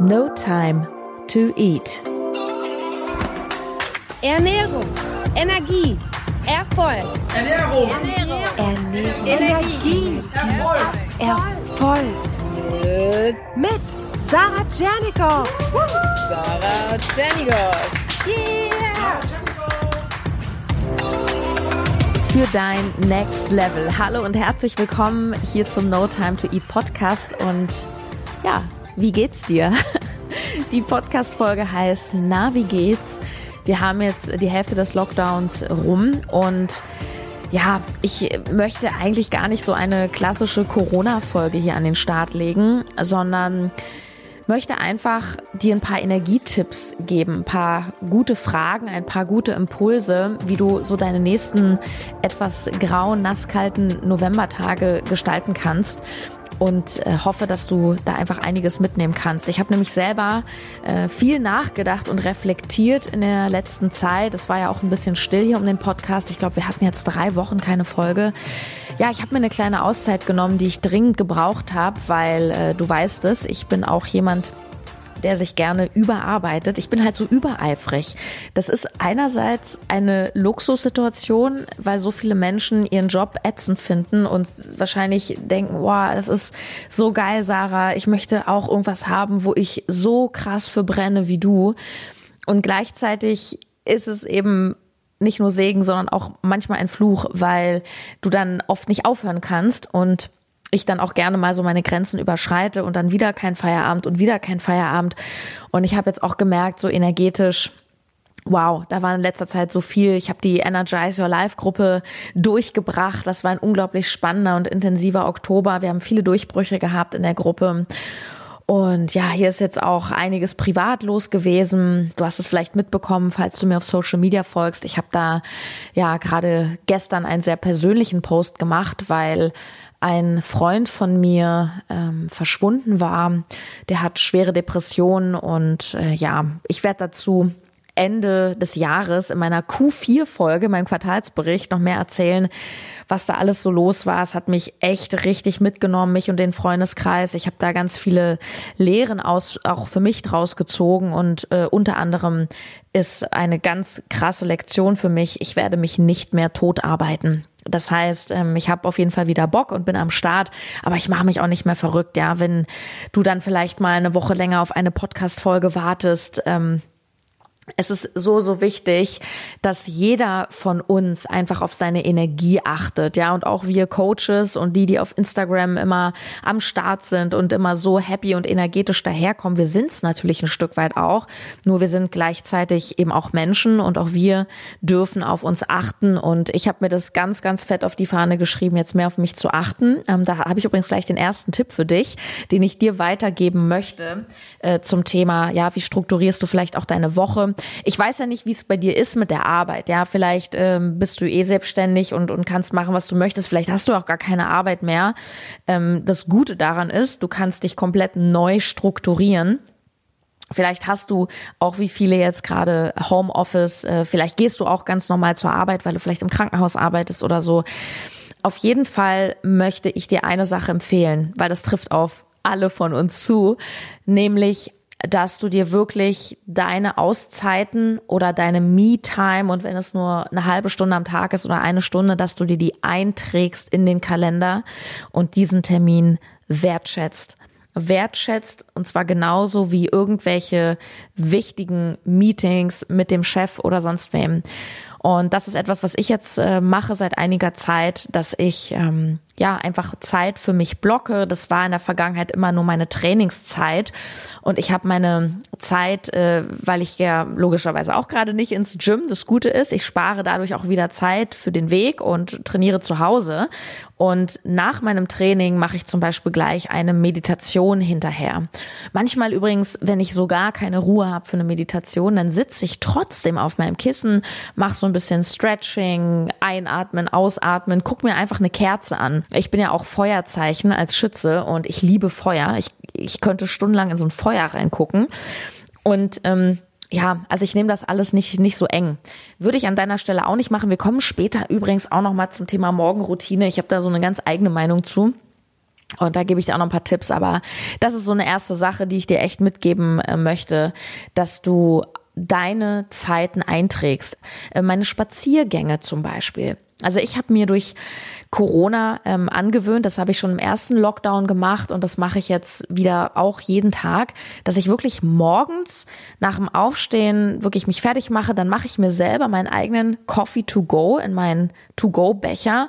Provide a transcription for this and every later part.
No Time to Eat. Ernährung, Energie, Erfolg. Ernährung, Ernährung, Ernährung. Energie, Erfolg. Erfolg. mit Sarah Tschernikow. Sarah Tschernigow. Yeah! Für dein Next Level. Hallo und herzlich willkommen hier zum No Time to Eat Podcast. Und ja, wie geht's dir? Die Podcast-Folge heißt Na, wie geht's? Wir haben jetzt die Hälfte des Lockdowns rum und ja, ich möchte eigentlich gar nicht so eine klassische Corona-Folge hier an den Start legen, sondern möchte einfach dir ein paar Energietipps geben, ein paar gute Fragen, ein paar gute Impulse, wie du so deine nächsten etwas grauen, nasskalten Novembertage gestalten kannst und äh, hoffe, dass du da einfach einiges mitnehmen kannst. Ich habe nämlich selber äh, viel nachgedacht und reflektiert in der letzten Zeit. Es war ja auch ein bisschen still hier um den Podcast. Ich glaube, wir hatten jetzt drei Wochen keine Folge. Ja, ich habe mir eine kleine Auszeit genommen, die ich dringend gebraucht habe, weil äh, du weißt es, ich bin auch jemand, der sich gerne überarbeitet. Ich bin halt so übereifrig. Das ist einerseits eine Luxussituation, weil so viele Menschen ihren Job ätzend finden und wahrscheinlich denken, wow, das ist so geil, Sarah. Ich möchte auch irgendwas haben, wo ich so krass verbrenne wie du. Und gleichzeitig ist es eben nicht nur Segen, sondern auch manchmal ein Fluch, weil du dann oft nicht aufhören kannst und ich dann auch gerne mal so meine Grenzen überschreite und dann wieder kein Feierabend und wieder kein Feierabend. Und ich habe jetzt auch gemerkt, so energetisch, Wow, da war in letzter Zeit so viel. Ich habe die Energize Your Life Gruppe durchgebracht. Das war ein unglaublich spannender und intensiver Oktober. Wir haben viele Durchbrüche gehabt in der Gruppe. Und ja, hier ist jetzt auch einiges privat los gewesen. Du hast es vielleicht mitbekommen, falls du mir auf Social Media folgst. Ich habe da ja gerade gestern einen sehr persönlichen Post gemacht, weil ein Freund von mir ähm, verschwunden war. Der hat schwere Depressionen und äh, ja, ich werde dazu Ende des Jahres in meiner Q4-Folge, meinem Quartalsbericht, noch mehr erzählen, was da alles so los war. Es hat mich echt richtig mitgenommen, mich und den Freundeskreis. Ich habe da ganz viele Lehren aus, auch für mich draus gezogen und äh, unter anderem ist eine ganz krasse Lektion für mich. Ich werde mich nicht mehr tot arbeiten. Das heißt, ähm, ich habe auf jeden Fall wieder Bock und bin am Start, aber ich mache mich auch nicht mehr verrückt, ja. Wenn du dann vielleicht mal eine Woche länger auf eine Podcast-Folge wartest, ähm, es ist so, so wichtig, dass jeder von uns einfach auf seine Energie achtet, ja, und auch wir Coaches und die, die auf Instagram immer am Start sind und immer so happy und energetisch daherkommen. Wir sind es natürlich ein Stück weit auch, nur wir sind gleichzeitig eben auch Menschen und auch wir dürfen auf uns achten. Und ich habe mir das ganz, ganz fett auf die Fahne geschrieben, jetzt mehr auf mich zu achten. Ähm, da habe ich übrigens gleich den ersten Tipp für dich, den ich dir weitergeben möchte äh, zum Thema, ja, wie strukturierst du vielleicht auch deine Woche? Ich weiß ja nicht, wie es bei dir ist mit der Arbeit. Ja, vielleicht ähm, bist du eh selbstständig und, und kannst machen, was du möchtest. Vielleicht hast du auch gar keine Arbeit mehr. Ähm, das Gute daran ist, du kannst dich komplett neu strukturieren. Vielleicht hast du auch wie viele jetzt gerade Homeoffice, äh, vielleicht gehst du auch ganz normal zur Arbeit, weil du vielleicht im Krankenhaus arbeitest oder so. Auf jeden Fall möchte ich dir eine Sache empfehlen, weil das trifft auf alle von uns zu, nämlich dass du dir wirklich deine Auszeiten oder deine Me-Time und wenn es nur eine halbe Stunde am Tag ist oder eine Stunde, dass du dir die einträgst in den Kalender und diesen Termin wertschätzt. Wertschätzt und zwar genauso wie irgendwelche wichtigen Meetings mit dem Chef oder sonst wem. Und das ist etwas, was ich jetzt äh, mache seit einiger Zeit, dass ich ähm, ja einfach Zeit für mich blocke. Das war in der Vergangenheit immer nur meine Trainingszeit und ich habe meine Zeit, äh, weil ich ja logischerweise auch gerade nicht ins Gym. Das Gute ist, ich spare dadurch auch wieder Zeit für den Weg und trainiere zu Hause. Und nach meinem Training mache ich zum Beispiel gleich eine Meditation hinterher. Manchmal übrigens, wenn ich so gar keine Ruhe habe für eine Meditation, dann sitze ich trotzdem auf meinem Kissen, mache so ein bisschen Stretching, einatmen, ausatmen, guck mir einfach eine Kerze an. Ich bin ja auch Feuerzeichen als Schütze und ich liebe Feuer. Ich, ich könnte stundenlang in so ein Feuer reingucken. Und ähm, ja, also ich nehme das alles nicht, nicht so eng. Würde ich an deiner Stelle auch nicht machen. Wir kommen später übrigens auch nochmal zum Thema Morgenroutine. Ich habe da so eine ganz eigene Meinung zu. Und da gebe ich dir auch noch ein paar Tipps, aber das ist so eine erste Sache, die ich dir echt mitgeben äh, möchte, dass du deine Zeiten einträgst. Äh, meine Spaziergänge zum Beispiel. Also ich habe mir durch Corona ähm, angewöhnt, das habe ich schon im ersten Lockdown gemacht und das mache ich jetzt wieder auch jeden Tag, dass ich wirklich morgens nach dem Aufstehen wirklich mich fertig mache, dann mache ich mir selber meinen eigenen Coffee to go in meinen to go Becher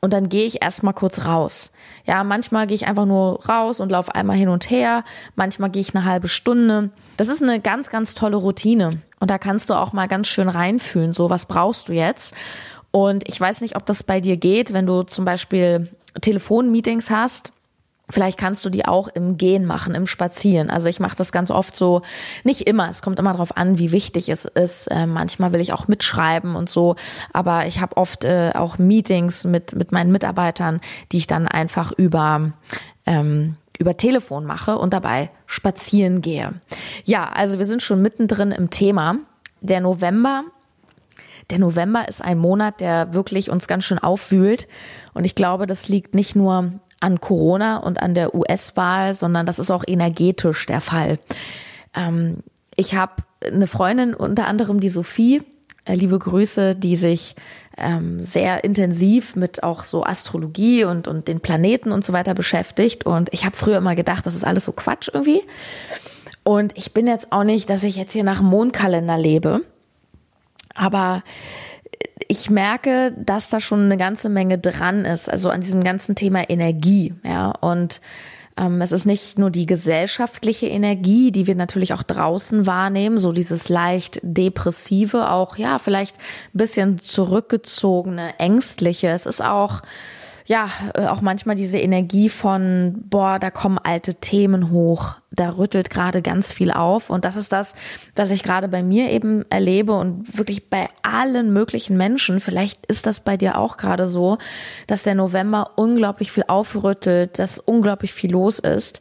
und dann gehe ich erstmal kurz raus. Ja, manchmal gehe ich einfach nur raus und laufe einmal hin und her, manchmal gehe ich eine halbe Stunde. Das ist eine ganz ganz tolle Routine und da kannst du auch mal ganz schön reinfühlen, so was brauchst du jetzt? Und ich weiß nicht, ob das bei dir geht, wenn du zum Beispiel Telefonmeetings hast. Vielleicht kannst du die auch im Gehen machen, im Spazieren. Also ich mache das ganz oft so, nicht immer, es kommt immer darauf an, wie wichtig es ist. Äh, manchmal will ich auch mitschreiben und so, aber ich habe oft äh, auch Meetings mit, mit meinen Mitarbeitern, die ich dann einfach über ähm, über Telefon mache und dabei spazieren gehe. Ja, also wir sind schon mittendrin im Thema. Der November der November ist ein Monat, der wirklich uns ganz schön aufwühlt. Und ich glaube, das liegt nicht nur an Corona und an der US-Wahl, sondern das ist auch energetisch der Fall. Ähm, ich habe eine Freundin, unter anderem die Sophie, äh, liebe Grüße, die sich ähm, sehr intensiv mit auch so Astrologie und, und den Planeten und so weiter beschäftigt. Und ich habe früher immer gedacht, das ist alles so Quatsch irgendwie. Und ich bin jetzt auch nicht, dass ich jetzt hier nach Mondkalender lebe. Aber ich merke, dass da schon eine ganze Menge dran ist, also an diesem ganzen Thema Energie, ja. Und ähm, es ist nicht nur die gesellschaftliche Energie, die wir natürlich auch draußen wahrnehmen, so dieses leicht depressive, auch ja, vielleicht ein bisschen zurückgezogene, ängstliche. Es ist auch ja, äh, auch manchmal diese Energie von, boah, da kommen alte Themen hoch, da rüttelt gerade ganz viel auf. Und das ist das, was ich gerade bei mir eben erlebe und wirklich bei allen möglichen Menschen. Vielleicht ist das bei dir auch gerade so, dass der November unglaublich viel aufrüttelt, dass unglaublich viel los ist.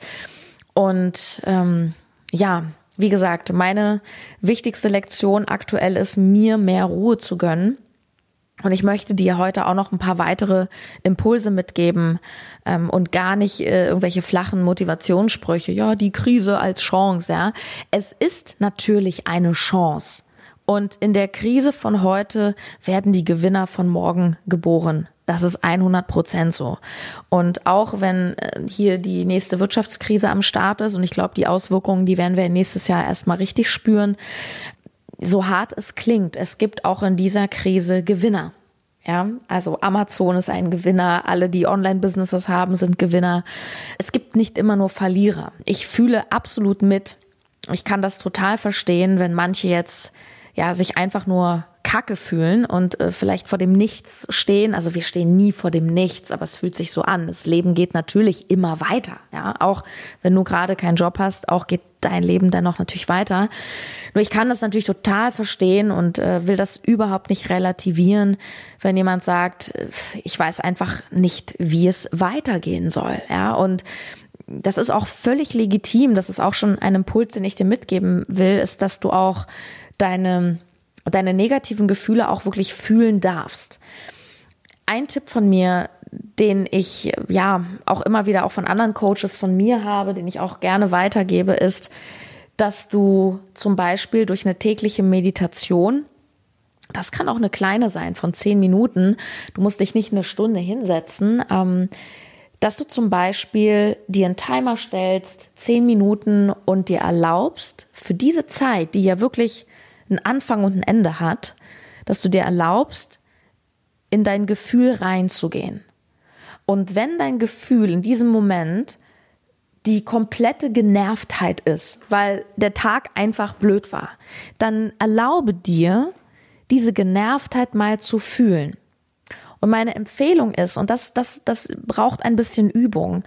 Und ähm, ja, wie gesagt, meine wichtigste Lektion aktuell ist, mir mehr Ruhe zu gönnen und ich möchte dir heute auch noch ein paar weitere Impulse mitgeben ähm, und gar nicht äh, irgendwelche flachen Motivationssprüche. Ja, die Krise als Chance. Ja, es ist natürlich eine Chance. Und in der Krise von heute werden die Gewinner von morgen geboren. Das ist 100 Prozent so. Und auch wenn äh, hier die nächste Wirtschaftskrise am Start ist, und ich glaube, die Auswirkungen, die werden wir nächstes Jahr erstmal richtig spüren, so hart es klingt, es gibt auch in dieser Krise Gewinner. Ja, also Amazon ist ein Gewinner, alle, die Online-Businesses haben, sind Gewinner. Es gibt nicht immer nur Verlierer. Ich fühle absolut mit. Ich kann das total verstehen, wenn manche jetzt ja sich einfach nur Kacke fühlen und äh, vielleicht vor dem Nichts stehen. Also wir stehen nie vor dem Nichts, aber es fühlt sich so an. Das Leben geht natürlich immer weiter. Ja, auch wenn du gerade keinen Job hast, auch geht dein Leben dann noch natürlich weiter. Nur ich kann das natürlich total verstehen und äh, will das überhaupt nicht relativieren, wenn jemand sagt, äh, ich weiß einfach nicht, wie es weitergehen soll. Ja, und das ist auch völlig legitim. Das ist auch schon ein Impuls, den ich dir mitgeben will, ist, dass du auch deine deine negativen Gefühle auch wirklich fühlen darfst. Ein Tipp von mir, den ich ja auch immer wieder auch von anderen Coaches von mir habe, den ich auch gerne weitergebe, ist, dass du zum Beispiel durch eine tägliche Meditation das kann auch eine kleine sein von zehn Minuten. Du musst dich nicht eine Stunde hinsetzen. Ähm, dass du zum Beispiel dir einen Timer stellst, zehn Minuten und dir erlaubst, für diese Zeit, die ja wirklich einen Anfang und ein Ende hat, dass du dir erlaubst, in dein Gefühl reinzugehen. Und wenn dein Gefühl in diesem Moment die komplette Genervtheit ist, weil der Tag einfach blöd war, dann erlaube dir, diese Genervtheit mal zu fühlen. Und meine Empfehlung ist, und das, das, das braucht ein bisschen Übung,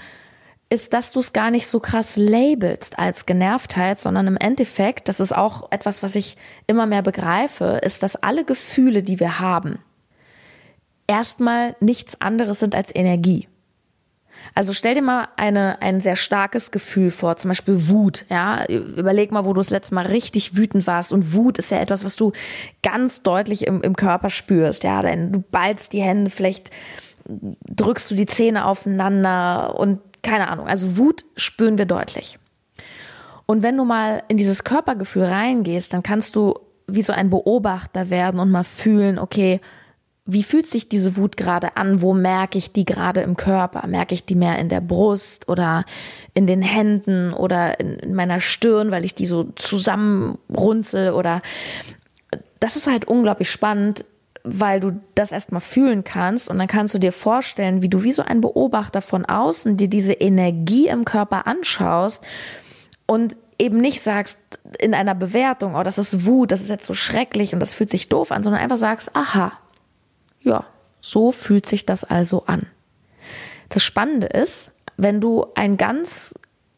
ist, dass du es gar nicht so krass labelst als Genervtheit, sondern im Endeffekt, das ist auch etwas, was ich immer mehr begreife, ist, dass alle Gefühle, die wir haben, erstmal nichts anderes sind als Energie. Also stell dir mal eine, ein sehr starkes Gefühl vor, zum Beispiel Wut, ja. Überleg mal, wo du das letzte Mal richtig wütend warst. Und Wut ist ja etwas, was du ganz deutlich im, im Körper spürst, ja. Denn du ballst die Hände, vielleicht drückst du die Zähne aufeinander und keine Ahnung. Also Wut spüren wir deutlich. Und wenn du mal in dieses Körpergefühl reingehst, dann kannst du wie so ein Beobachter werden und mal fühlen, okay, wie fühlt sich diese Wut gerade an? Wo merke ich die gerade im Körper? Merke ich die mehr in der Brust oder in den Händen oder in, in meiner Stirn, weil ich die so zusammenrunzel oder das ist halt unglaublich spannend, weil du das erstmal fühlen kannst und dann kannst du dir vorstellen, wie du wie so ein Beobachter von außen dir diese Energie im Körper anschaust und eben nicht sagst in einer Bewertung, oh, das ist Wut, das ist jetzt so schrecklich und das fühlt sich doof an, sondern einfach sagst, aha, ja, so fühlt sich das also an. Das Spannende ist, wenn du ein ganz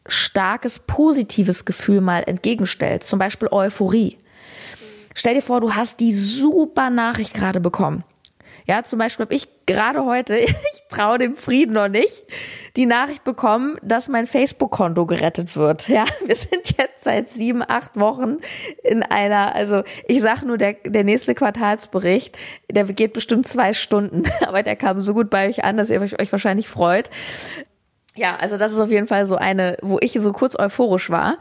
starkes positives Gefühl mal entgegenstellst, zum Beispiel Euphorie. Stell dir vor, du hast die super Nachricht gerade bekommen. Ja, zum Beispiel habe ich gerade heute, ich traue dem Frieden noch nicht, die Nachricht bekommen, dass mein Facebook-Konto gerettet wird. Ja, wir sind jetzt seit sieben, acht Wochen in einer, also ich sag nur, der, der nächste Quartalsbericht, der geht bestimmt zwei Stunden, aber der kam so gut bei euch an, dass ihr euch wahrscheinlich freut. Ja, also das ist auf jeden Fall so eine, wo ich so kurz euphorisch war.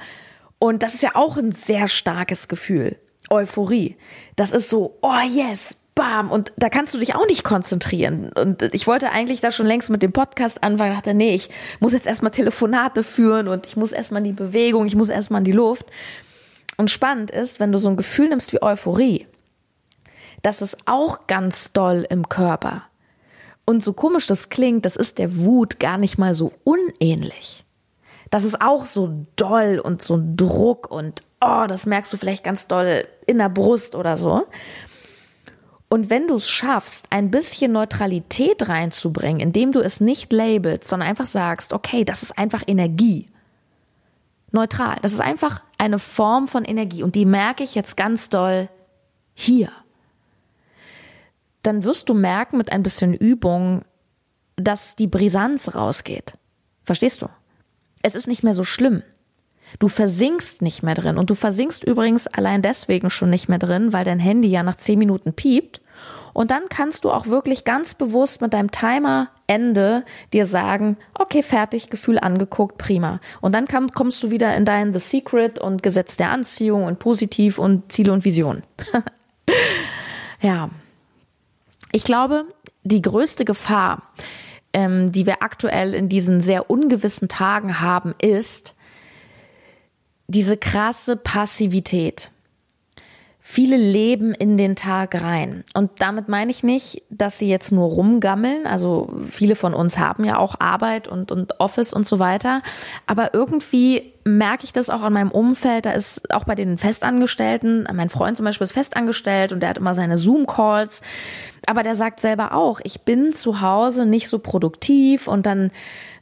Und das ist ja auch ein sehr starkes Gefühl. Euphorie. Das ist so, oh yes, bam, und da kannst du dich auch nicht konzentrieren. Und ich wollte eigentlich da schon längst mit dem Podcast anfangen, dachte, nee, ich muss jetzt erstmal Telefonate führen und ich muss erstmal in die Bewegung, ich muss erstmal in die Luft. Und spannend ist, wenn du so ein Gefühl nimmst wie Euphorie, das ist auch ganz doll im Körper. Und so komisch das klingt, das ist der Wut gar nicht mal so unähnlich. Das ist auch so doll und so ein Druck und oh, das merkst du vielleicht ganz doll in der Brust oder so. Und wenn du es schaffst, ein bisschen Neutralität reinzubringen, indem du es nicht labelst, sondern einfach sagst, okay, das ist einfach Energie. Neutral. Das ist einfach eine Form von Energie und die merke ich jetzt ganz doll hier. Dann wirst du merken mit ein bisschen Übung, dass die Brisanz rausgeht. Verstehst du? Es ist nicht mehr so schlimm. Du versinkst nicht mehr drin. Und du versinkst übrigens allein deswegen schon nicht mehr drin, weil dein Handy ja nach zehn Minuten piept. Und dann kannst du auch wirklich ganz bewusst mit deinem Timerende dir sagen, okay, fertig, Gefühl angeguckt, prima. Und dann kommst du wieder in dein The Secret und Gesetz der Anziehung und Positiv und Ziele und Vision. ja. Ich glaube, die größte Gefahr, ähm, die wir aktuell in diesen sehr ungewissen Tagen haben, ist, diese krasse Passivität. Viele leben in den Tag rein. Und damit meine ich nicht, dass sie jetzt nur rumgammeln. Also viele von uns haben ja auch Arbeit und, und Office und so weiter. Aber irgendwie merke ich das auch an meinem Umfeld. Da ist auch bei den Festangestellten, mein Freund zum Beispiel ist festangestellt und der hat immer seine Zoom-Calls. Aber der sagt selber auch, ich bin zu Hause nicht so produktiv und dann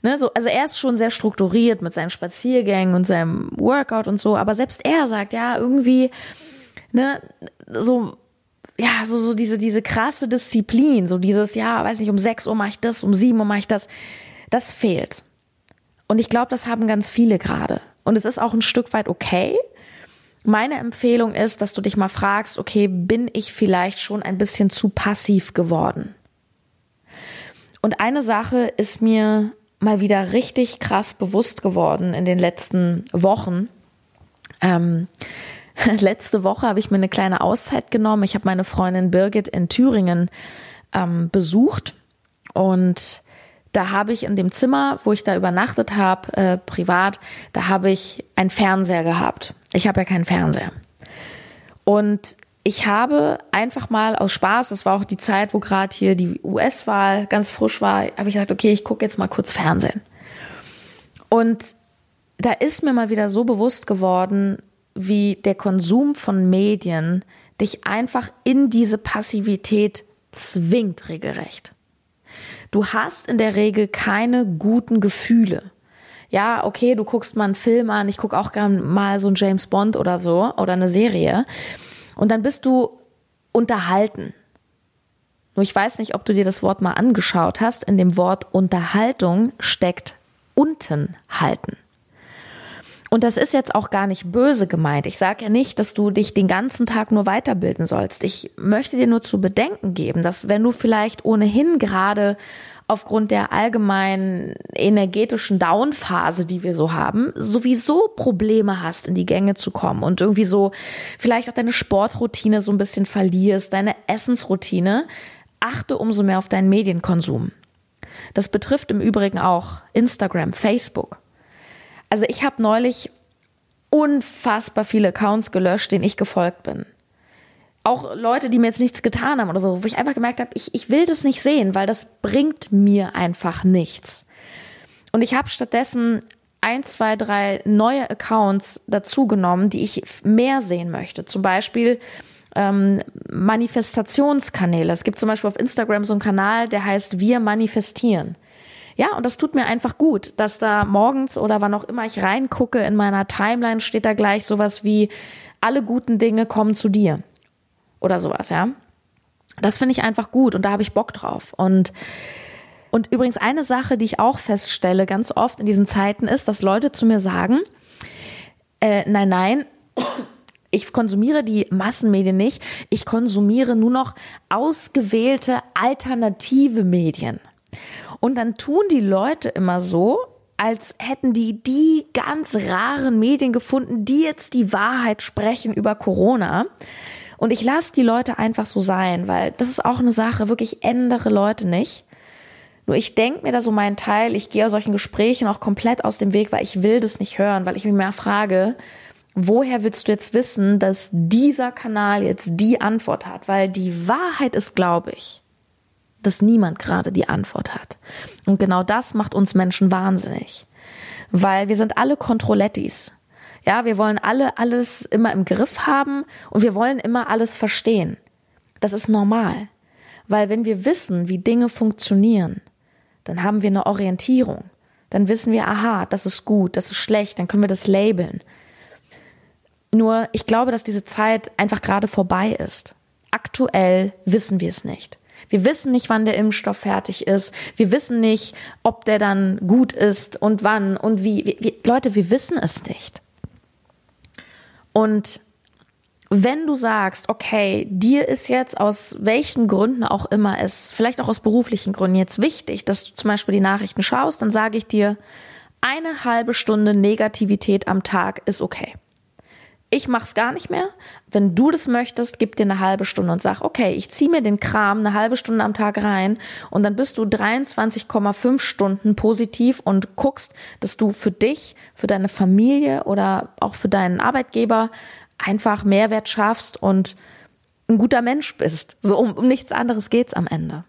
Ne, so, also er ist schon sehr strukturiert mit seinen Spaziergängen und seinem Workout und so, aber selbst er sagt, ja, irgendwie, ne, so, ja, so, so diese, diese krasse Disziplin, so dieses, ja, weiß nicht, um 6 Uhr mache ich das, um 7 Uhr mache ich das, das fehlt. Und ich glaube, das haben ganz viele gerade. Und es ist auch ein Stück weit okay. Meine Empfehlung ist, dass du dich mal fragst, okay, bin ich vielleicht schon ein bisschen zu passiv geworden? Und eine Sache ist mir mal wieder richtig krass bewusst geworden in den letzten Wochen. Ähm, letzte Woche habe ich mir eine kleine Auszeit genommen. Ich habe meine Freundin Birgit in Thüringen ähm, besucht und da habe ich in dem Zimmer, wo ich da übernachtet habe, äh, privat, da habe ich einen Fernseher gehabt. Ich habe ja keinen Fernseher. Und ich habe einfach mal aus Spaß, das war auch die Zeit, wo gerade hier die US-Wahl ganz frisch war, habe ich gesagt, okay, ich gucke jetzt mal kurz Fernsehen. Und da ist mir mal wieder so bewusst geworden, wie der Konsum von Medien dich einfach in diese Passivität zwingt, regelrecht. Du hast in der Regel keine guten Gefühle. Ja, okay, du guckst mal einen Film an, ich gucke auch gern mal so einen James Bond oder so oder eine Serie. Und dann bist du unterhalten. Nur ich weiß nicht, ob du dir das Wort mal angeschaut hast. In dem Wort Unterhaltung steckt unten halten. Und das ist jetzt auch gar nicht böse gemeint. Ich sage ja nicht, dass du dich den ganzen Tag nur weiterbilden sollst. Ich möchte dir nur zu bedenken geben, dass wenn du vielleicht ohnehin gerade aufgrund der allgemeinen energetischen Downphase, die wir so haben, sowieso Probleme hast, in die Gänge zu kommen und irgendwie so vielleicht auch deine Sportroutine so ein bisschen verlierst, deine Essensroutine, achte umso mehr auf deinen Medienkonsum. Das betrifft im Übrigen auch Instagram, Facebook. Also ich habe neulich unfassbar viele Accounts gelöscht, denen ich gefolgt bin auch Leute, die mir jetzt nichts getan haben oder so, wo ich einfach gemerkt habe, ich, ich will das nicht sehen, weil das bringt mir einfach nichts. Und ich habe stattdessen ein, zwei, drei neue Accounts dazugenommen, die ich mehr sehen möchte. Zum Beispiel ähm, Manifestationskanäle. Es gibt zum Beispiel auf Instagram so einen Kanal, der heißt Wir manifestieren. Ja, und das tut mir einfach gut, dass da morgens oder wann auch immer ich reingucke in meiner Timeline steht da gleich sowas wie alle guten Dinge kommen zu dir oder sowas, ja. Das finde ich einfach gut und da habe ich Bock drauf. Und, und übrigens eine Sache, die ich auch feststelle ganz oft in diesen Zeiten ist, dass Leute zu mir sagen, äh, nein, nein, ich konsumiere die Massenmedien nicht, ich konsumiere nur noch ausgewählte alternative Medien. Und dann tun die Leute immer so, als hätten die die ganz raren Medien gefunden, die jetzt die Wahrheit sprechen über Corona. Und ich lasse die Leute einfach so sein, weil das ist auch eine Sache, wirklich ändere Leute nicht. Nur ich denke mir da so meinen Teil, ich gehe aus solchen Gesprächen auch komplett aus dem Weg, weil ich will das nicht hören, weil ich mich mehr frage, woher willst du jetzt wissen, dass dieser Kanal jetzt die Antwort hat? Weil die Wahrheit ist, glaube ich, dass niemand gerade die Antwort hat. Und genau das macht uns Menschen wahnsinnig. Weil wir sind alle Kontrollettis. Ja, wir wollen alle alles immer im Griff haben und wir wollen immer alles verstehen. Das ist normal. Weil wenn wir wissen, wie Dinge funktionieren, dann haben wir eine Orientierung. Dann wissen wir, aha, das ist gut, das ist schlecht, dann können wir das labeln. Nur ich glaube, dass diese Zeit einfach gerade vorbei ist. Aktuell wissen wir es nicht. Wir wissen nicht, wann der Impfstoff fertig ist. Wir wissen nicht, ob der dann gut ist und wann und wie. Wir, wir, Leute, wir wissen es nicht. Und wenn du sagst, okay, dir ist jetzt aus welchen Gründen auch immer es, vielleicht auch aus beruflichen Gründen jetzt wichtig, dass du zum Beispiel die Nachrichten schaust, dann sage ich dir, eine halbe Stunde Negativität am Tag ist okay. Ich mach's gar nicht mehr. Wenn du das möchtest, gib dir eine halbe Stunde und sag, okay, ich zieh mir den Kram eine halbe Stunde am Tag rein und dann bist du 23,5 Stunden positiv und guckst, dass du für dich, für deine Familie oder auch für deinen Arbeitgeber einfach Mehrwert schaffst und ein guter Mensch bist. So um, um nichts anderes geht's am Ende.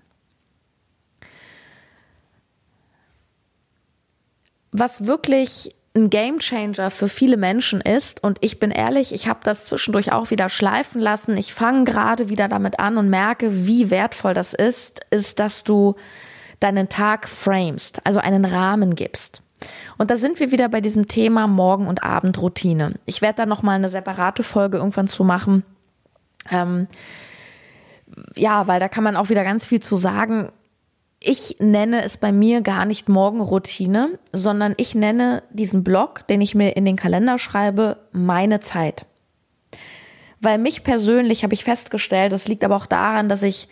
Was wirklich ein Gamechanger für viele Menschen ist. Und ich bin ehrlich, ich habe das zwischendurch auch wieder schleifen lassen. Ich fange gerade wieder damit an und merke, wie wertvoll das ist, ist, dass du deinen Tag framest, also einen Rahmen gibst. Und da sind wir wieder bei diesem Thema Morgen- und Abendroutine. Ich werde da nochmal eine separate Folge irgendwann zu machen. Ähm, ja, weil da kann man auch wieder ganz viel zu sagen ich nenne es bei mir gar nicht Morgenroutine, sondern ich nenne diesen Blog, den ich mir in den Kalender schreibe, meine Zeit. Weil mich persönlich habe ich festgestellt, das liegt aber auch daran, dass ich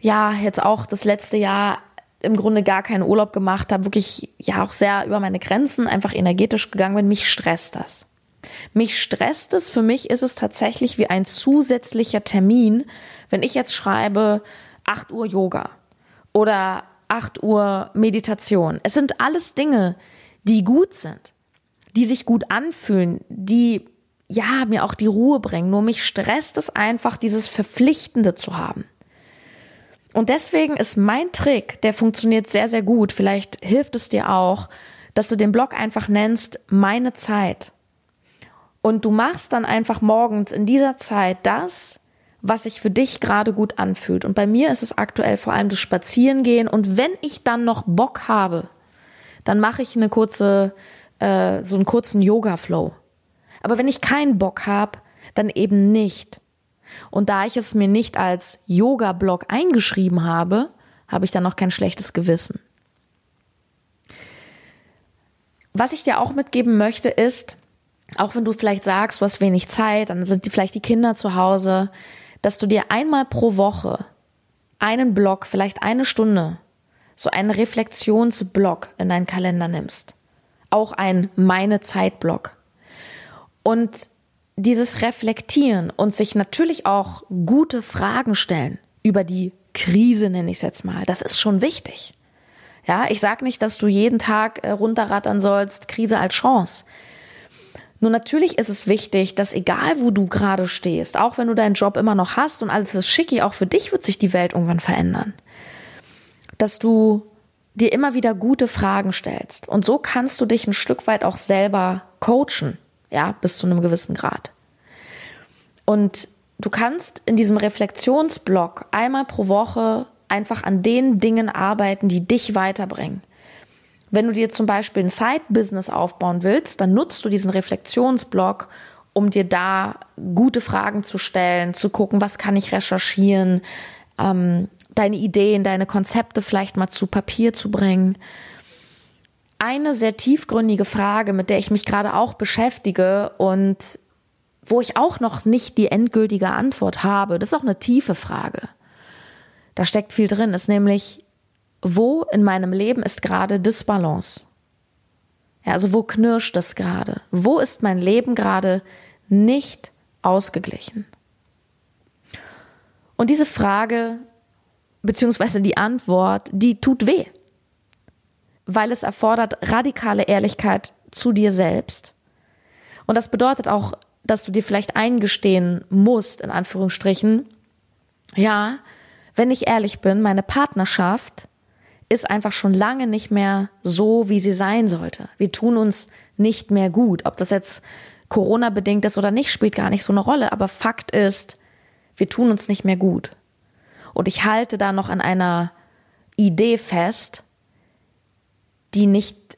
ja jetzt auch das letzte Jahr im Grunde gar keinen Urlaub gemacht habe, wirklich ja auch sehr über meine Grenzen einfach energetisch gegangen bin. Mich stresst das. Mich stresst es. Für mich ist es tatsächlich wie ein zusätzlicher Termin, wenn ich jetzt schreibe 8 Uhr Yoga oder 8 Uhr Meditation. Es sind alles Dinge, die gut sind, die sich gut anfühlen, die ja mir auch die Ruhe bringen. Nur mich stresst es einfach, dieses Verpflichtende zu haben. Und deswegen ist mein Trick, der funktioniert sehr, sehr gut. Vielleicht hilft es dir auch, dass du den Blog einfach nennst, meine Zeit. Und du machst dann einfach morgens in dieser Zeit das, was sich für dich gerade gut anfühlt. Und bei mir ist es aktuell vor allem das Spazierengehen. Und wenn ich dann noch Bock habe, dann mache ich eine kurze, äh, so einen kurzen Yoga-Flow. Aber wenn ich keinen Bock habe, dann eben nicht. Und da ich es mir nicht als Yoga-Blog eingeschrieben habe, habe ich dann noch kein schlechtes Gewissen. Was ich dir auch mitgeben möchte, ist, auch wenn du vielleicht sagst, du hast wenig Zeit, dann sind die, vielleicht die Kinder zu Hause, dass du dir einmal pro Woche einen Block, vielleicht eine Stunde, so einen Reflexionsblock in deinen Kalender nimmst. Auch ein Meine Zeitblock. Und dieses Reflektieren und sich natürlich auch gute Fragen stellen über die Krise, nenne ich es jetzt mal, das ist schon wichtig. Ja, ich sage nicht, dass du jeden Tag äh, runterrattern sollst, Krise als Chance. Nur natürlich ist es wichtig, dass egal wo du gerade stehst, auch wenn du deinen Job immer noch hast und alles ist schicki, auch für dich wird sich die Welt irgendwann verändern. Dass du dir immer wieder gute Fragen stellst. Und so kannst du dich ein Stück weit auch selber coachen, ja, bis zu einem gewissen Grad. Und du kannst in diesem Reflexionsblock einmal pro Woche einfach an den Dingen arbeiten, die dich weiterbringen. Wenn du dir zum Beispiel ein Side-Business aufbauen willst, dann nutzt du diesen Reflexionsblock, um dir da gute Fragen zu stellen, zu gucken, was kann ich recherchieren, ähm, deine Ideen, deine Konzepte vielleicht mal zu Papier zu bringen. Eine sehr tiefgründige Frage, mit der ich mich gerade auch beschäftige und wo ich auch noch nicht die endgültige Antwort habe, das ist auch eine tiefe Frage. Da steckt viel drin, ist nämlich, wo in meinem Leben ist gerade Disbalance? Ja, also wo knirscht es gerade? Wo ist mein Leben gerade nicht ausgeglichen? Und diese Frage, beziehungsweise die Antwort, die tut weh. Weil es erfordert radikale Ehrlichkeit zu dir selbst. Und das bedeutet auch, dass du dir vielleicht eingestehen musst, in Anführungsstrichen, ja, wenn ich ehrlich bin, meine Partnerschaft ist einfach schon lange nicht mehr so, wie sie sein sollte. Wir tun uns nicht mehr gut. Ob das jetzt Corona bedingt ist oder nicht, spielt gar nicht so eine Rolle. Aber Fakt ist, wir tun uns nicht mehr gut. Und ich halte da noch an einer Idee fest, die nicht,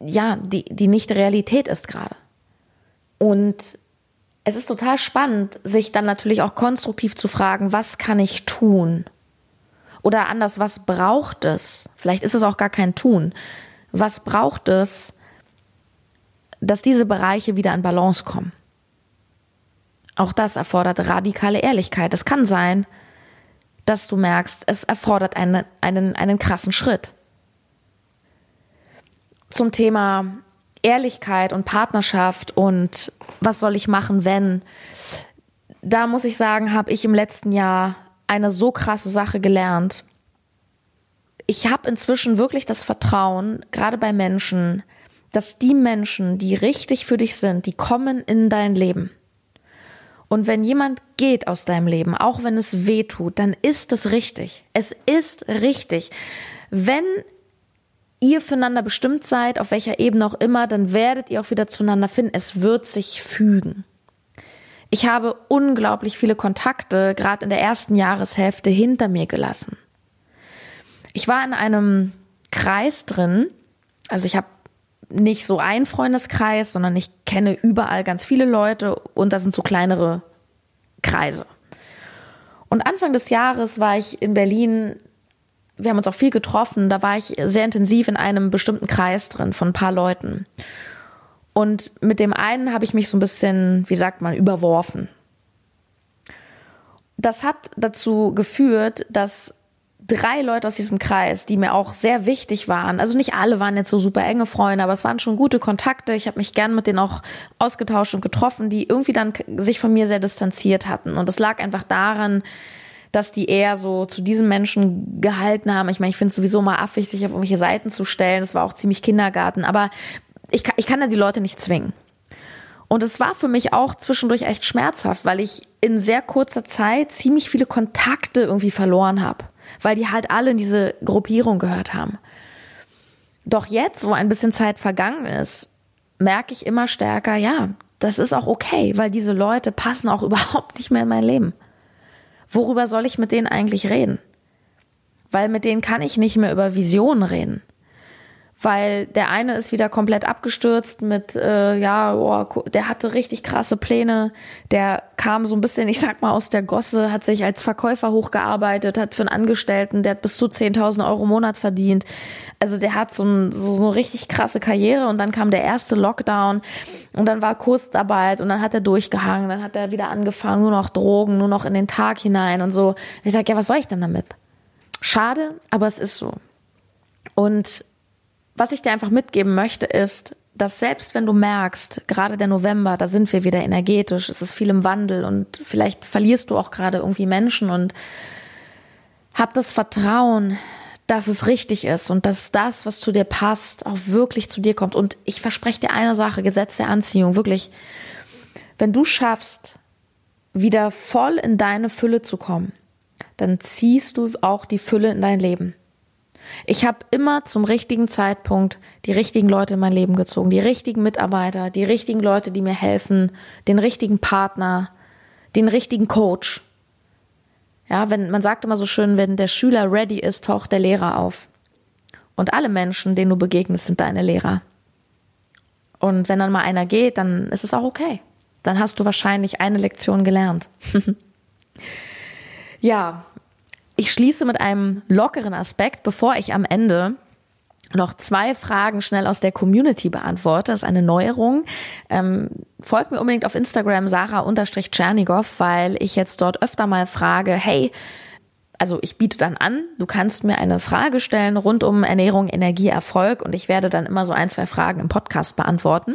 ja, die, die nicht Realität ist gerade. Und es ist total spannend, sich dann natürlich auch konstruktiv zu fragen, was kann ich tun? Oder anders, was braucht es? Vielleicht ist es auch gar kein Tun. Was braucht es, dass diese Bereiche wieder in Balance kommen? Auch das erfordert radikale Ehrlichkeit. Es kann sein, dass du merkst, es erfordert einen, einen, einen krassen Schritt. Zum Thema Ehrlichkeit und Partnerschaft und was soll ich machen, wenn, da muss ich sagen, habe ich im letzten Jahr eine so krasse Sache gelernt. Ich habe inzwischen wirklich das Vertrauen, gerade bei Menschen, dass die Menschen, die richtig für dich sind, die kommen in dein Leben. Und wenn jemand geht aus deinem Leben, auch wenn es weh tut, dann ist es richtig. Es ist richtig. Wenn ihr füreinander bestimmt seid, auf welcher Ebene auch immer, dann werdet ihr auch wieder zueinander finden. Es wird sich fügen. Ich habe unglaublich viele Kontakte, gerade in der ersten Jahreshälfte, hinter mir gelassen. Ich war in einem Kreis drin, also ich habe nicht so ein Freundeskreis, sondern ich kenne überall ganz viele Leute und das sind so kleinere Kreise. Und Anfang des Jahres war ich in Berlin, wir haben uns auch viel getroffen, da war ich sehr intensiv in einem bestimmten Kreis drin von ein paar Leuten. Und mit dem einen habe ich mich so ein bisschen, wie sagt man, überworfen. Das hat dazu geführt, dass drei Leute aus diesem Kreis, die mir auch sehr wichtig waren. Also nicht alle waren jetzt so super enge Freunde, aber es waren schon gute Kontakte. Ich habe mich gern mit denen auch ausgetauscht und getroffen, die irgendwie dann sich von mir sehr distanziert hatten. Und das lag einfach daran, dass die eher so zu diesen Menschen gehalten haben. Ich meine, ich finde es sowieso mal affig, sich auf irgendwelche Seiten zu stellen. Das war auch ziemlich Kindergarten. Aber ich kann, ich kann ja die Leute nicht zwingen. Und es war für mich auch zwischendurch echt schmerzhaft, weil ich in sehr kurzer Zeit ziemlich viele Kontakte irgendwie verloren habe weil die halt alle in diese Gruppierung gehört haben. Doch jetzt, wo ein bisschen Zeit vergangen ist, merke ich immer stärker, ja, das ist auch okay, weil diese Leute passen auch überhaupt nicht mehr in mein Leben. Worüber soll ich mit denen eigentlich reden? Weil mit denen kann ich nicht mehr über Visionen reden weil der eine ist wieder komplett abgestürzt mit, äh, ja, oh, der hatte richtig krasse Pläne, der kam so ein bisschen, ich sag mal, aus der Gosse, hat sich als Verkäufer hochgearbeitet, hat für einen Angestellten, der hat bis zu 10.000 Euro im Monat verdient. Also der hat so, ein, so, so eine richtig krasse Karriere und dann kam der erste Lockdown und dann war Kurzarbeit und dann hat er durchgehangen, dann hat er wieder angefangen, nur noch Drogen, nur noch in den Tag hinein und so. Ich sag, ja, was soll ich denn damit? Schade, aber es ist so. Und was ich dir einfach mitgeben möchte, ist, dass selbst wenn du merkst, gerade der November, da sind wir wieder energetisch, es ist viel im Wandel und vielleicht verlierst du auch gerade irgendwie Menschen und hab das Vertrauen, dass es richtig ist und dass das, was zu dir passt, auch wirklich zu dir kommt. Und ich verspreche dir eine Sache, Gesetz der Anziehung, wirklich, wenn du schaffst, wieder voll in deine Fülle zu kommen, dann ziehst du auch die Fülle in dein Leben. Ich habe immer zum richtigen Zeitpunkt die richtigen Leute in mein Leben gezogen, die richtigen Mitarbeiter, die richtigen Leute, die mir helfen, den richtigen Partner, den richtigen Coach. Ja, wenn man sagt immer so schön, wenn der Schüler ready ist, taucht der Lehrer auf. Und alle Menschen, denen du begegnest, sind deine Lehrer. Und wenn dann mal einer geht, dann ist es auch okay. Dann hast du wahrscheinlich eine Lektion gelernt. ja, ich schließe mit einem lockeren Aspekt, bevor ich am Ende noch zwei Fragen schnell aus der Community beantworte. Das ist eine Neuerung. Ähm, folgt mir unbedingt auf Instagram Sarah-Tschernigow, weil ich jetzt dort öfter mal frage, hey, also ich biete dann an, du kannst mir eine Frage stellen rund um Ernährung, Energie, Erfolg und ich werde dann immer so ein, zwei Fragen im Podcast beantworten.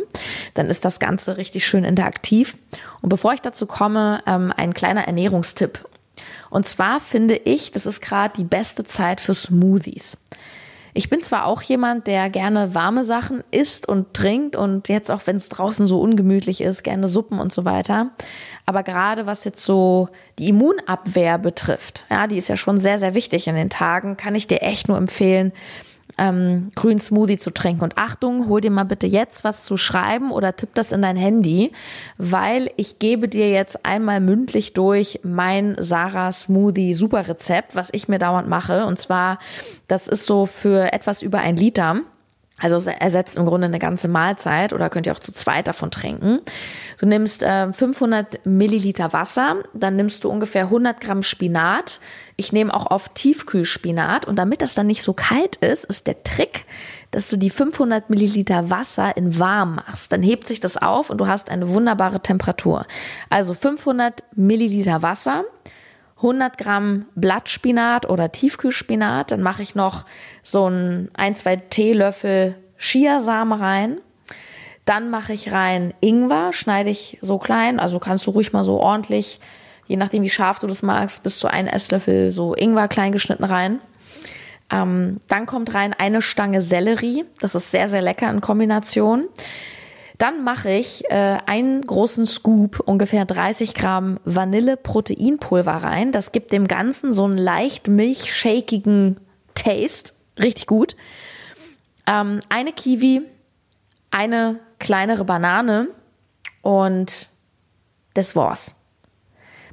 Dann ist das Ganze richtig schön interaktiv. Und bevor ich dazu komme, ähm, ein kleiner Ernährungstipp. Und zwar finde ich, das ist gerade die beste Zeit für Smoothies. Ich bin zwar auch jemand, der gerne warme Sachen isst und trinkt und jetzt auch, wenn es draußen so ungemütlich ist, gerne Suppen und so weiter. Aber gerade was jetzt so die Immunabwehr betrifft, ja, die ist ja schon sehr, sehr wichtig in den Tagen, kann ich dir echt nur empfehlen, ähm, grünen Smoothie zu trinken. Und Achtung, hol dir mal bitte jetzt was zu schreiben oder tipp das in dein Handy, weil ich gebe dir jetzt einmal mündlich durch mein Sarah Smoothie Super Rezept, was ich mir dauernd mache. Und zwar, das ist so für etwas über ein Liter. Also es ersetzt im Grunde eine ganze Mahlzeit oder könnt ihr auch zu zweit davon trinken. Du nimmst äh, 500 Milliliter Wasser, dann nimmst du ungefähr 100 Gramm Spinat. Ich nehme auch auf Tiefkühlspinat und damit das dann nicht so kalt ist, ist der Trick, dass du die 500 Milliliter Wasser in warm machst. Dann hebt sich das auf und du hast eine wunderbare Temperatur. Also 500 Milliliter Wasser, 100 Gramm Blattspinat oder Tiefkühlspinat. Dann mache ich noch so ein, ein, zwei Teelöffel Chiasamen rein. Dann mache ich rein Ingwer, schneide ich so klein, also kannst du ruhig mal so ordentlich, je nachdem wie scharf du das magst, bis zu ein Esslöffel so Ingwer klein geschnitten rein. Ähm, dann kommt rein eine Stange Sellerie, das ist sehr, sehr lecker in Kombination. Dann mache ich äh, einen großen Scoop, ungefähr 30 Gramm Vanille-Proteinpulver rein. Das gibt dem Ganzen so einen leicht milchshakigen Taste. Richtig gut. Ähm, eine Kiwi, eine kleinere Banane und das war's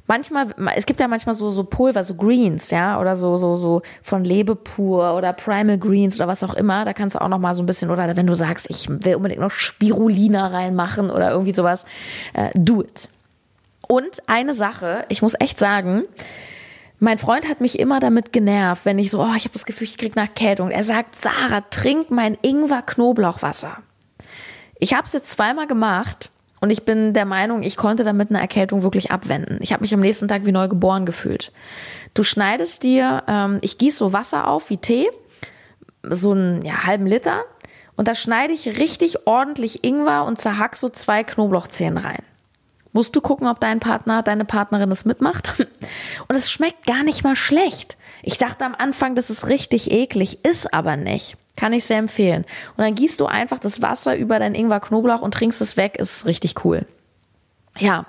manchmal, es gibt ja manchmal so, so Pulver, so Greens, ja, oder so, so, so von Lebepur oder Primal Greens oder was auch immer. Da kannst du auch noch mal so ein bisschen, oder wenn du sagst, ich will unbedingt noch Spirulina reinmachen oder irgendwie sowas, äh, do it. Und eine Sache, ich muss echt sagen, mein Freund hat mich immer damit genervt, wenn ich so, oh, ich habe das Gefühl, ich krieg nach Kältung. Er sagt, Sarah, trink mein Ingwer-Knoblauchwasser. Ich habe es jetzt zweimal gemacht und ich bin der Meinung, ich konnte damit eine Erkältung wirklich abwenden. Ich habe mich am nächsten Tag wie neu geboren gefühlt. Du schneidest dir, ähm, ich gieße so Wasser auf wie Tee, so einen ja, halben Liter. Und da schneide ich richtig ordentlich Ingwer und zerhack so zwei Knoblauchzehen rein. Musst du gucken, ob dein Partner, deine Partnerin es mitmacht. Und es schmeckt gar nicht mal schlecht. Ich dachte am Anfang, das ist richtig eklig, ist aber nicht. Kann ich sehr empfehlen. Und dann gießt du einfach das Wasser über dein Ingwer-Knoblauch und trinkst es weg. Ist richtig cool. Ja.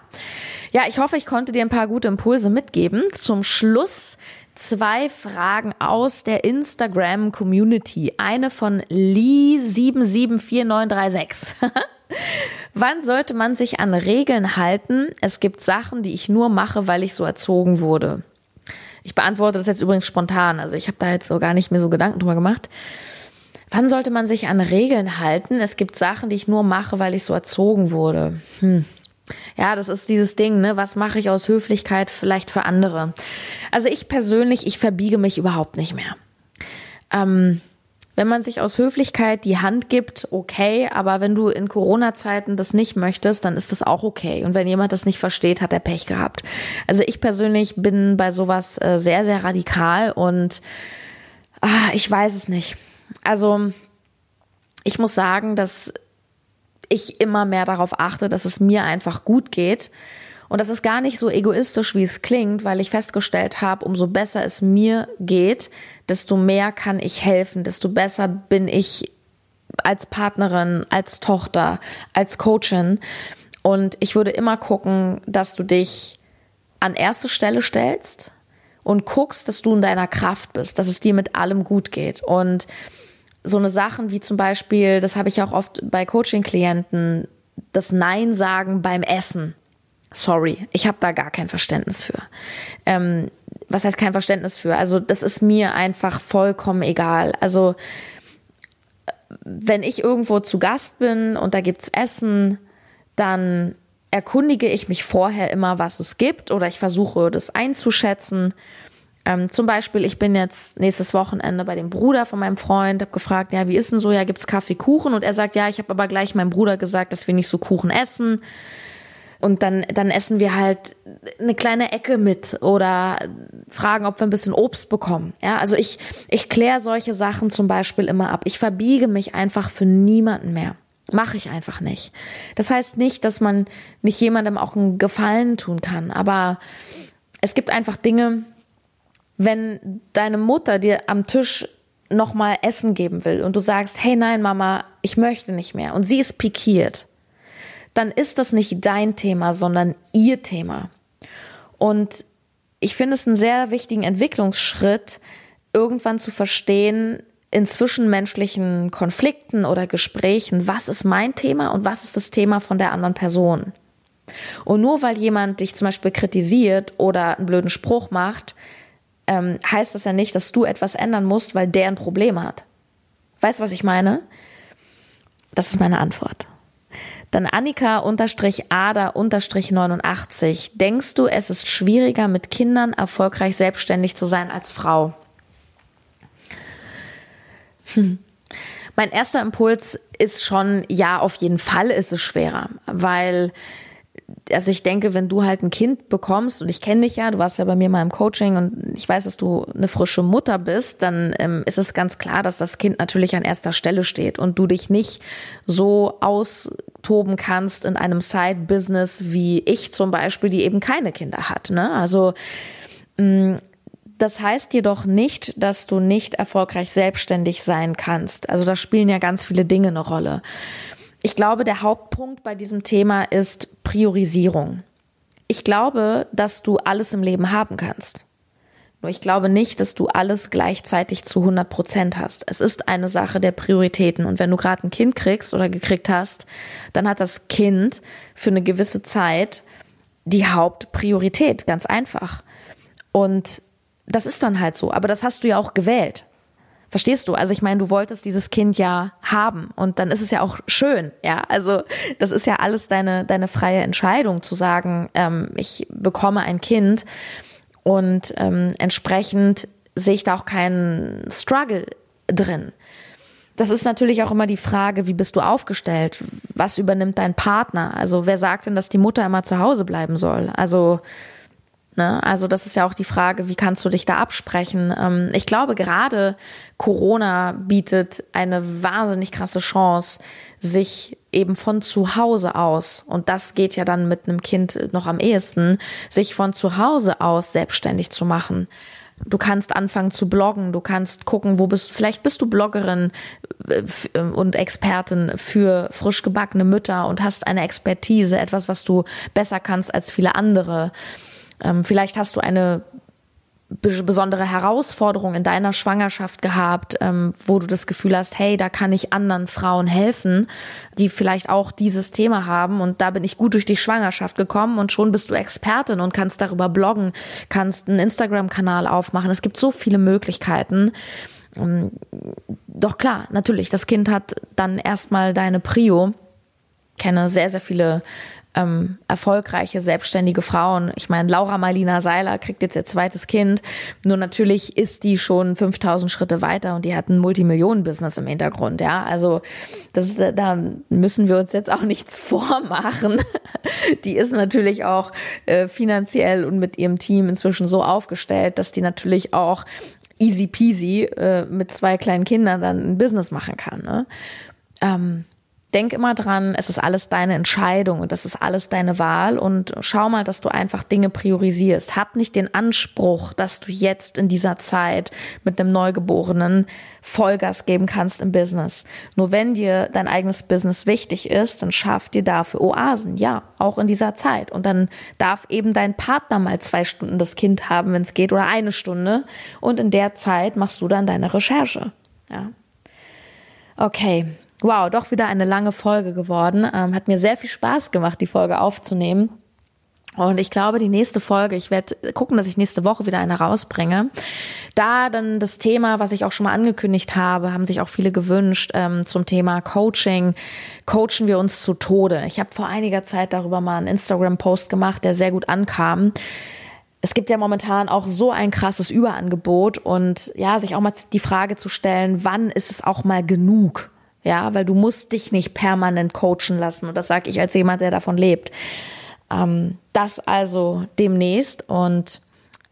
Ja, ich hoffe, ich konnte dir ein paar gute Impulse mitgeben. Zum Schluss zwei Fragen aus der Instagram Community. Eine von Lee774936. Wann sollte man sich an Regeln halten? Es gibt Sachen, die ich nur mache, weil ich so erzogen wurde. Ich beantworte das jetzt übrigens spontan. Also ich habe da jetzt so gar nicht mehr so Gedanken drüber gemacht. Wann sollte man sich an Regeln halten? Es gibt Sachen, die ich nur mache, weil ich so erzogen wurde. Hm. Ja, das ist dieses Ding, ne? Was mache ich aus Höflichkeit vielleicht für andere? Also ich persönlich, ich verbiege mich überhaupt nicht mehr. Ähm, wenn man sich aus Höflichkeit die Hand gibt, okay, aber wenn du in Corona-Zeiten das nicht möchtest, dann ist das auch okay. Und wenn jemand das nicht versteht, hat er Pech gehabt. Also ich persönlich bin bei sowas äh, sehr, sehr radikal und ah, ich weiß es nicht. Also ich muss sagen, dass ich immer mehr darauf achte, dass es mir einfach gut geht. Und das ist gar nicht so egoistisch, wie es klingt, weil ich festgestellt habe, umso besser es mir geht, desto mehr kann ich helfen, desto besser bin ich als Partnerin, als Tochter, als Coachin. Und ich würde immer gucken, dass du dich an erste Stelle stellst und guckst, dass du in deiner Kraft bist, dass es dir mit allem gut geht. Und so eine Sachen wie zum Beispiel, das habe ich auch oft bei Coaching-Klienten, das Nein sagen beim Essen. Sorry, ich habe da gar kein Verständnis für. Ähm, was heißt kein Verständnis für? Also das ist mir einfach vollkommen egal. Also wenn ich irgendwo zu Gast bin und da gibt's Essen, dann erkundige ich mich vorher immer, was es gibt oder ich versuche das einzuschätzen ähm, zum Beispiel, ich bin jetzt nächstes Wochenende bei dem Bruder von meinem Freund, habe gefragt, ja, wie ist denn so? Ja, gibt's Kaffee, Kuchen? Und er sagt, ja, ich habe aber gleich meinem Bruder gesagt, dass wir nicht so Kuchen essen. Und dann, dann essen wir halt eine kleine Ecke mit oder fragen, ob wir ein bisschen Obst bekommen. Ja, also ich, ich kläre solche Sachen zum Beispiel immer ab. Ich verbiege mich einfach für niemanden mehr. Mache ich einfach nicht. Das heißt nicht, dass man nicht jemandem auch einen Gefallen tun kann, aber es gibt einfach Dinge, wenn deine Mutter dir am Tisch nochmal Essen geben will und du sagst, hey nein, Mama, ich möchte nicht mehr und sie ist pikiert, dann ist das nicht dein Thema, sondern ihr Thema. Und ich finde es einen sehr wichtigen Entwicklungsschritt, irgendwann zu verstehen, in zwischenmenschlichen Konflikten oder Gesprächen, was ist mein Thema und was ist das Thema von der anderen Person. Und nur weil jemand dich zum Beispiel kritisiert oder einen blöden Spruch macht, ähm, heißt das ja nicht, dass du etwas ändern musst, weil der ein Problem hat. Weißt du, was ich meine? Das ist meine Antwort. Dann Annika-Ada-89. Denkst du, es ist schwieriger, mit Kindern erfolgreich selbstständig zu sein als Frau? Hm. Mein erster Impuls ist schon, ja, auf jeden Fall ist es schwerer, weil also ich denke, wenn du halt ein Kind bekommst, und ich kenne dich ja, du warst ja bei mir mal im Coaching und ich weiß, dass du eine frische Mutter bist, dann ähm, ist es ganz klar, dass das Kind natürlich an erster Stelle steht und du dich nicht so austoben kannst in einem Side-Business wie ich zum Beispiel, die eben keine Kinder hat. Ne? Also mh, mm, das heißt jedoch nicht, dass du nicht erfolgreich selbstständig sein kannst. Also da spielen ja ganz viele Dinge eine Rolle. Ich glaube, der Hauptpunkt bei diesem Thema ist Priorisierung. Ich glaube, dass du alles im Leben haben kannst. Nur ich glaube nicht, dass du alles gleichzeitig zu 100 Prozent hast. Es ist eine Sache der Prioritäten. Und wenn du gerade ein Kind kriegst oder gekriegt hast, dann hat das Kind für eine gewisse Zeit die Hauptpriorität. Ganz einfach. Und das ist dann halt so. Aber das hast du ja auch gewählt. Verstehst du? Also ich meine, du wolltest dieses Kind ja haben und dann ist es ja auch schön, ja. Also das ist ja alles deine deine freie Entscheidung zu sagen, ähm, ich bekomme ein Kind und ähm, entsprechend sehe ich da auch keinen Struggle drin. Das ist natürlich auch immer die Frage, wie bist du aufgestellt? Was übernimmt dein Partner? Also wer sagt denn, dass die Mutter immer zu Hause bleiben soll? Also Ne? Also das ist ja auch die Frage, wie kannst du dich da absprechen? Ähm, ich glaube, gerade Corona bietet eine wahnsinnig krasse Chance, sich eben von zu Hause aus, und das geht ja dann mit einem Kind noch am ehesten, sich von zu Hause aus selbstständig zu machen. Du kannst anfangen zu bloggen, du kannst gucken, wo bist, vielleicht bist du Bloggerin äh, äh, und Expertin für frisch gebackene Mütter und hast eine Expertise, etwas, was du besser kannst als viele andere. Ähm, vielleicht hast du eine besondere Herausforderung in deiner Schwangerschaft gehabt, ähm, wo du das Gefühl hast, hey, da kann ich anderen Frauen helfen, die vielleicht auch dieses Thema haben und da bin ich gut durch die Schwangerschaft gekommen und schon bist du Expertin und kannst darüber bloggen, kannst einen Instagram-Kanal aufmachen. Es gibt so viele Möglichkeiten. Ähm, doch klar, natürlich, das Kind hat dann erstmal deine Prio. Ich kenne sehr, sehr viele ähm, erfolgreiche, selbstständige Frauen. Ich meine, Laura Marlina Seiler kriegt jetzt ihr zweites Kind. Nur natürlich ist die schon 5000 Schritte weiter und die hat ein Multimillionen-Business im Hintergrund. Ja, also das da müssen wir uns jetzt auch nichts vormachen. Die ist natürlich auch äh, finanziell und mit ihrem Team inzwischen so aufgestellt, dass die natürlich auch easy peasy äh, mit zwei kleinen Kindern dann ein Business machen kann. Ne? Ähm, denk immer dran, es ist alles deine Entscheidung und das ist alles deine Wahl und schau mal, dass du einfach Dinge priorisierst. Hab nicht den Anspruch, dass du jetzt in dieser Zeit mit einem Neugeborenen Vollgas geben kannst im Business. Nur wenn dir dein eigenes Business wichtig ist, dann schaff dir dafür Oasen, ja, auch in dieser Zeit. Und dann darf eben dein Partner mal zwei Stunden das Kind haben, wenn es geht, oder eine Stunde. Und in der Zeit machst du dann deine Recherche. Ja. Okay, Wow, doch wieder eine lange Folge geworden. Ähm, hat mir sehr viel Spaß gemacht, die Folge aufzunehmen. Und ich glaube, die nächste Folge, ich werde gucken, dass ich nächste Woche wieder eine rausbringe. Da dann das Thema, was ich auch schon mal angekündigt habe, haben sich auch viele gewünscht ähm, zum Thema Coaching. Coachen wir uns zu Tode. Ich habe vor einiger Zeit darüber mal einen Instagram-Post gemacht, der sehr gut ankam es gibt ja momentan auch so ein krasses Überangebot und ja, sich auch mal die Frage zu stellen, wann ist es auch mal genug? Ja, weil du musst dich nicht permanent coachen lassen. Und das sage ich als jemand, der davon lebt. Ähm, das also demnächst. Und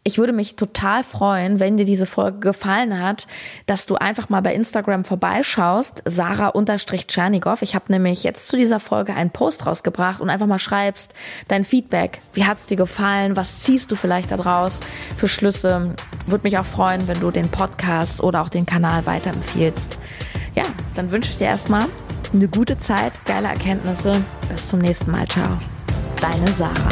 ich würde mich total freuen, wenn dir diese Folge gefallen hat, dass du einfach mal bei Instagram vorbeischaust, Sarah-Tschernigow. Ich habe nämlich jetzt zu dieser Folge einen Post rausgebracht und einfach mal schreibst dein Feedback. Wie hat's dir gefallen? Was ziehst du vielleicht daraus für Schlüsse? Würde mich auch freuen, wenn du den Podcast oder auch den Kanal weiterempfiehlst ja, dann wünsche ich dir erstmal eine gute Zeit, geile Erkenntnisse. Bis zum nächsten Mal. Ciao. Deine Sarah.